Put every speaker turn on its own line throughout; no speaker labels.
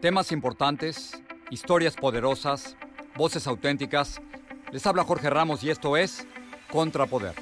Temas importantes, historias poderosas, voces auténticas. Les habla Jorge Ramos y esto es Contrapoder.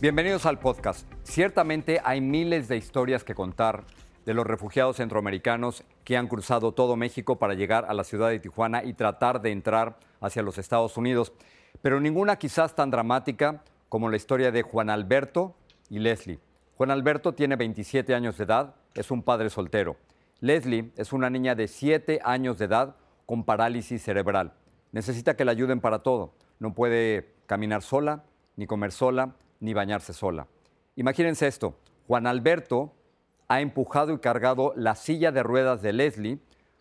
Bienvenidos al podcast. Ciertamente hay miles de historias que contar de los refugiados centroamericanos que han cruzado todo México para llegar a la ciudad de Tijuana y tratar de entrar hacia los Estados Unidos, pero ninguna quizás tan dramática como la historia de Juan Alberto y Leslie. Juan Alberto tiene 27 años de edad, es un padre soltero. Leslie es una niña de 7 años de edad con parálisis cerebral. Necesita que la ayuden para todo. No puede caminar sola, ni comer sola, ni bañarse sola. Imagínense esto. Juan Alberto ha empujado y cargado la silla de ruedas de Leslie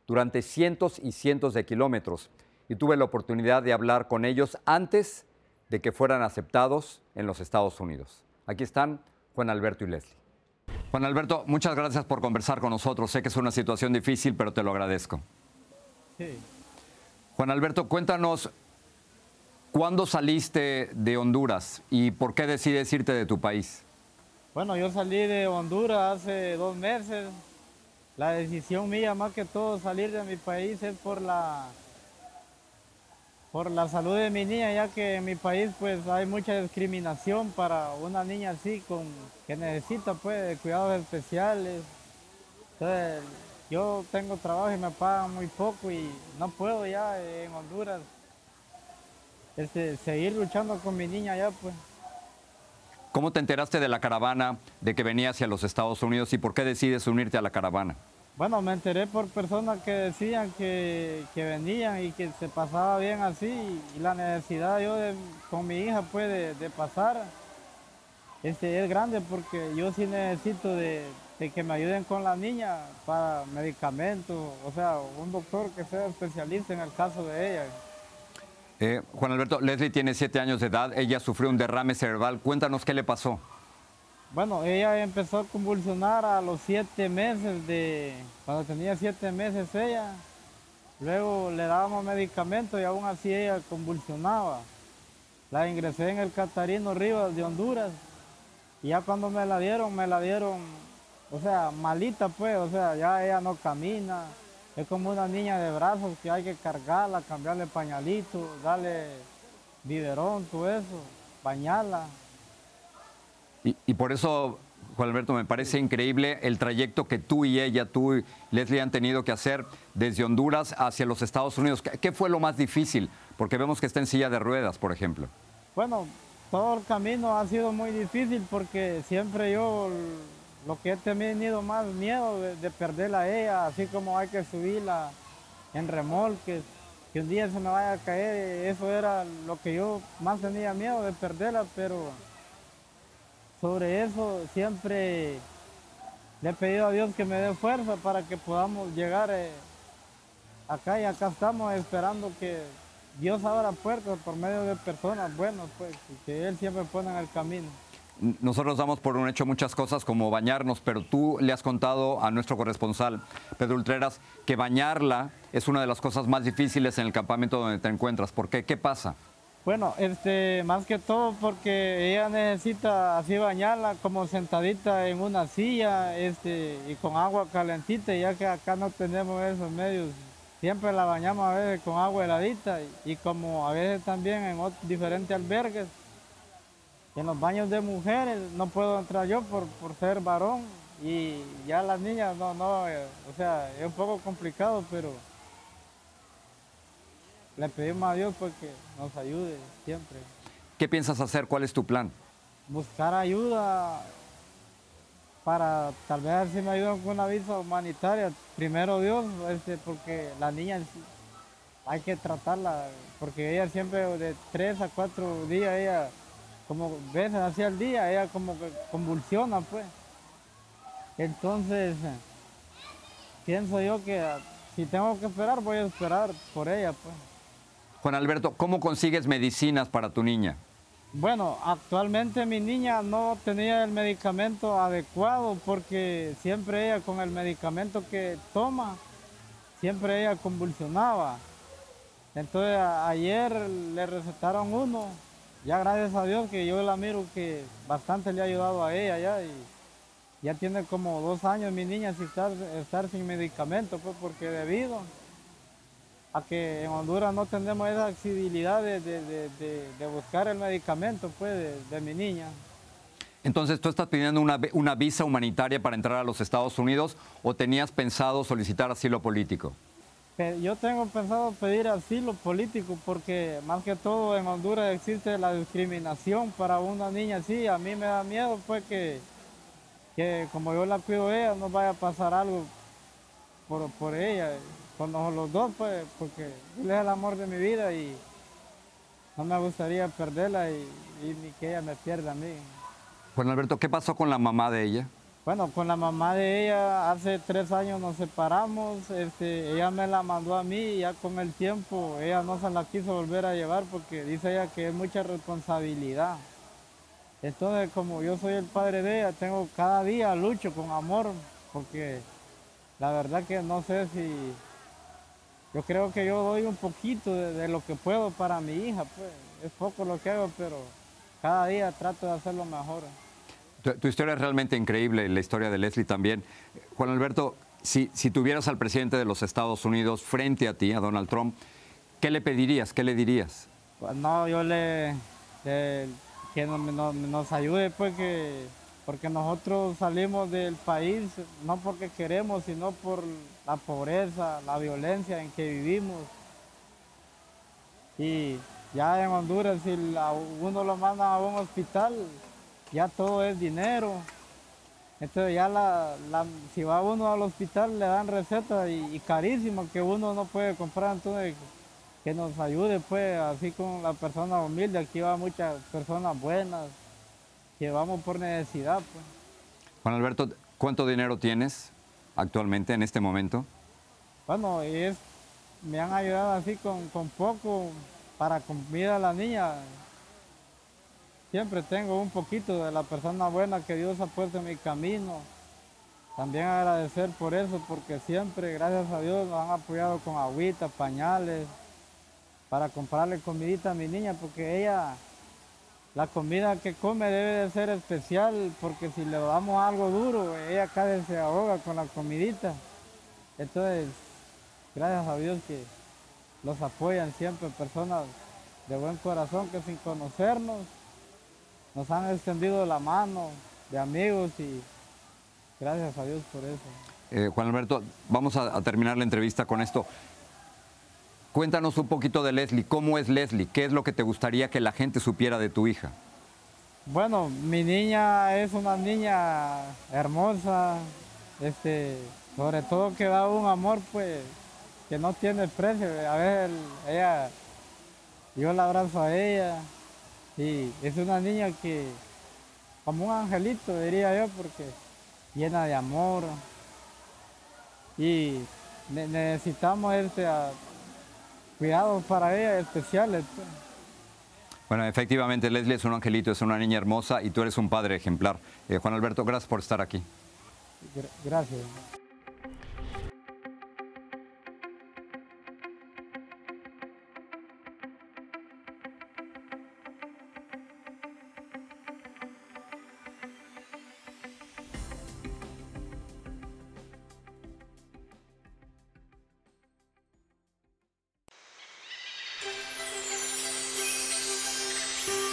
durante cientos y cientos de kilómetros y tuve la oportunidad de hablar con ellos antes de que fueran aceptados en los Estados Unidos. Aquí están Juan Alberto y Leslie. Juan Alberto, muchas gracias por conversar con nosotros. Sé que es una situación difícil, pero te lo agradezco. Sí. Juan Alberto, cuéntanos, ¿cuándo saliste de Honduras y por qué decides irte de tu país?
Bueno, yo salí de Honduras hace dos meses. La decisión mía, más que todo, salir de mi país es por la por la salud de mi niña, ya que en mi país pues hay mucha discriminación para una niña así con que necesita pues cuidados especiales. Entonces, yo tengo trabajo y me pagan muy poco y no puedo ya en Honduras este, seguir luchando con mi niña allá pues.
¿Cómo te enteraste de la caravana de que venía hacia los Estados Unidos y por qué decides unirte a la caravana?
Bueno, me enteré por personas que decían que, venían y que se pasaba bien así y la necesidad yo con mi hija pues de, pasar este, es grande porque yo sí necesito de, que me ayuden con la niña para medicamentos, o sea, un doctor que sea especialista en el caso de ella.
Eh, Juan Alberto, Leslie tiene siete años de edad, ella sufrió un derrame cerebral, cuéntanos qué le pasó.
Bueno, ella empezó a convulsionar a los siete meses de, cuando tenía siete meses ella. Luego le dábamos medicamentos y aún así ella convulsionaba. La ingresé en el Catarino Rivas de Honduras. Y ya cuando me la dieron, me la dieron, o sea, malita pues, o sea, ya ella no camina. Es como una niña de brazos que hay que cargarla, cambiarle pañalito, darle biberón, todo eso, bañarla.
Y, por eso, Juan Alberto, me parece increíble el trayecto que tú y ella, tú y Leslie han tenido que hacer desde Honduras hacia los Estados Unidos. ¿Qué, fue lo más difícil? Porque vemos que está en silla de ruedas, por ejemplo.
Bueno, todo el camino ha sido muy difícil porque siempre yo lo que he tenido más miedo de, de, perderla a ella, así como hay que subirla en remolques, que un día se me vaya a caer, eso era lo que yo más tenía miedo de perderla, pero sobre eso siempre le he pedido a Dios que me dé fuerza para que podamos llegar eh, acá y acá estamos esperando que Dios abra puertas por medio de personas buenas, pues, que Él siempre pone en el camino.
Nosotros damos por un hecho muchas cosas como bañarnos, pero tú le has contado a nuestro corresponsal, Pedro Ultreras, que bañarla es una de las cosas más difíciles en el campamento donde te encuentras. ¿Por qué? ¿Qué pasa?
Bueno, este, más que todo porque ella necesita así bañarla como sentadita en una silla, este, y con agua calentita, ya que acá no tenemos esos medios. Siempre la bañamos a veces con agua heladita y, como a veces también en diferentes albergues. En los baños de mujeres no puedo entrar yo por, por ser varón y ya las niñas no, no, eh, o sea, es un poco complicado, pero le pedimos a Dios pues que nos ayude siempre.
¿Qué piensas hacer? ¿Cuál es tu plan?
Buscar ayuda para tal vez si me ayudan con una visa humanitaria. Primero Dios, este, porque la niña hay que tratarla, porque ella siempre de tres a cuatro días, ella como veces hacia el día, ella como que convulsiona pues. Entonces, pienso yo que si tengo que esperar, voy a esperar por ella pues.
Juan Alberto, ¿cómo consigues medicinas para tu niña?
Bueno, actualmente mi niña no tenía el medicamento adecuado porque siempre ella con el medicamento que toma, siempre ella convulsionaba. Entonces ayer le recetaron uno, ya gracias a Dios que yo la miro que bastante le ha ayudado a ella ya ya tiene como dos años mi niña sin estar, estar sin medicamento pues porque debido a que en Honduras no tenemos esa accesibilidad de, buscar el medicamento pues, de, mi niña.
Entonces, ¿tú estás pidiendo una, una, visa humanitaria para entrar a los Estados Unidos o tenías pensado solicitar asilo político?
Yo tengo pensado pedir asilo político porque más que todo en Honduras existe la discriminación para una niña así. A mí me da miedo pues que, que como yo la cuido ella no vaya a pasar algo por, por ella con los dos, pues, porque él es el amor de mi vida y no me gustaría perderla y, ni que ella me pierda a mí.
Juan Alberto, ¿qué pasó con la mamá de ella?
Bueno, con la mamá de ella hace tres años nos separamos, este, ella me la mandó a mí y ya con el tiempo ella no se la quiso volver a llevar porque dice ella que es mucha responsabilidad. Entonces, como yo soy el padre de ella, tengo cada día lucho con amor porque la verdad que no sé si yo creo que yo doy un poquito de, lo que puedo para mi hija, pues. Es poco lo que hago, pero cada día trato de hacerlo mejor.
Tu, historia es realmente increíble, la historia de Leslie también. Juan Alberto, si, si tuvieras al presidente de los Estados Unidos frente a ti, a Donald Trump, ¿qué le pedirías? ¿Qué le dirías?
Pues no, yo le, que nos ayude, pues que porque nosotros salimos del país no porque queremos, sino por la pobreza, la violencia en que vivimos. Y ya en Honduras, si uno lo manda a un hospital, ya todo es dinero. Entonces ya la, si va uno al hospital le dan recetas y, carísimas que uno no puede comprar, entonces que nos ayude pues, así con la persona humilde, aquí va muchas personas buenas, que vamos por necesidad. Pues.
Juan Alberto, ¿cuánto dinero tienes actualmente en este momento?
Bueno, es, me han ayudado así con, poco para comida a la niña. Siempre tengo un poquito de la persona buena que Dios ha puesto en mi camino. También agradecer por eso, porque siempre, gracias a Dios, nos han apoyado con agüita, pañales, para comprarle comidita a mi niña, porque ella la comida que come debe de ser especial porque si le damos algo duro, ella casi se ahoga con la comidita. Entonces, gracias a Dios que los apoyan siempre personas de buen corazón que sin conocernos nos han extendido la mano de amigos y gracias a Dios por eso.
Eh, Juan Alberto, vamos a terminar la entrevista con esto. Cuéntanos un poquito de Leslie. ¿Cómo es Leslie? ¿Qué es lo que te gustaría que la gente supiera de tu hija?
Bueno, mi niña es una niña hermosa, este, sobre todo que da un amor pues que no tiene precio. A ver, ella, yo la abrazo a ella y es una niña que, como un angelito diría yo, porque llena de amor y necesitamos este, cuidados para ella especiales. Pues.
Bueno, efectivamente, Leslie es un angelito, es una niña hermosa y tú eres un padre ejemplar. Eh, Juan Alberto, gracias por estar aquí.
Gracias.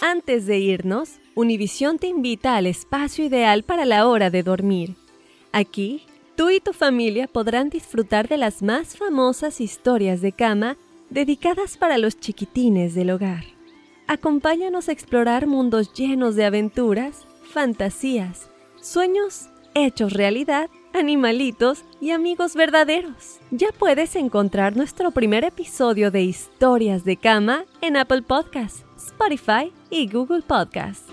Antes de irnos, Univisión te invita al espacio ideal para la hora de dormir. Aquí, tú y tu familia podrán disfrutar de las más famosas historias de cama dedicadas para los chiquitines del hogar. Acompáñanos a explorar mundos llenos de aventuras, fantasías, sueños hechos realidad, animalitos y amigos verdaderos. Ya puedes encontrar nuestro primer episodio de Historias de Cama en Apple Podcasts, Spotify y Google Podcasts.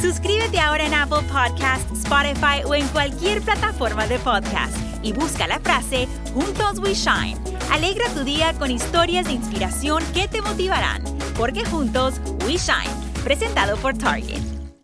Suscríbete ahora en Apple Podcasts, Spotify o en cualquier plataforma de podcast y busca la frase Juntos We Shine. Alegra tu día con historias de inspiración que te motivarán, porque juntos We Shine, presentado por Target.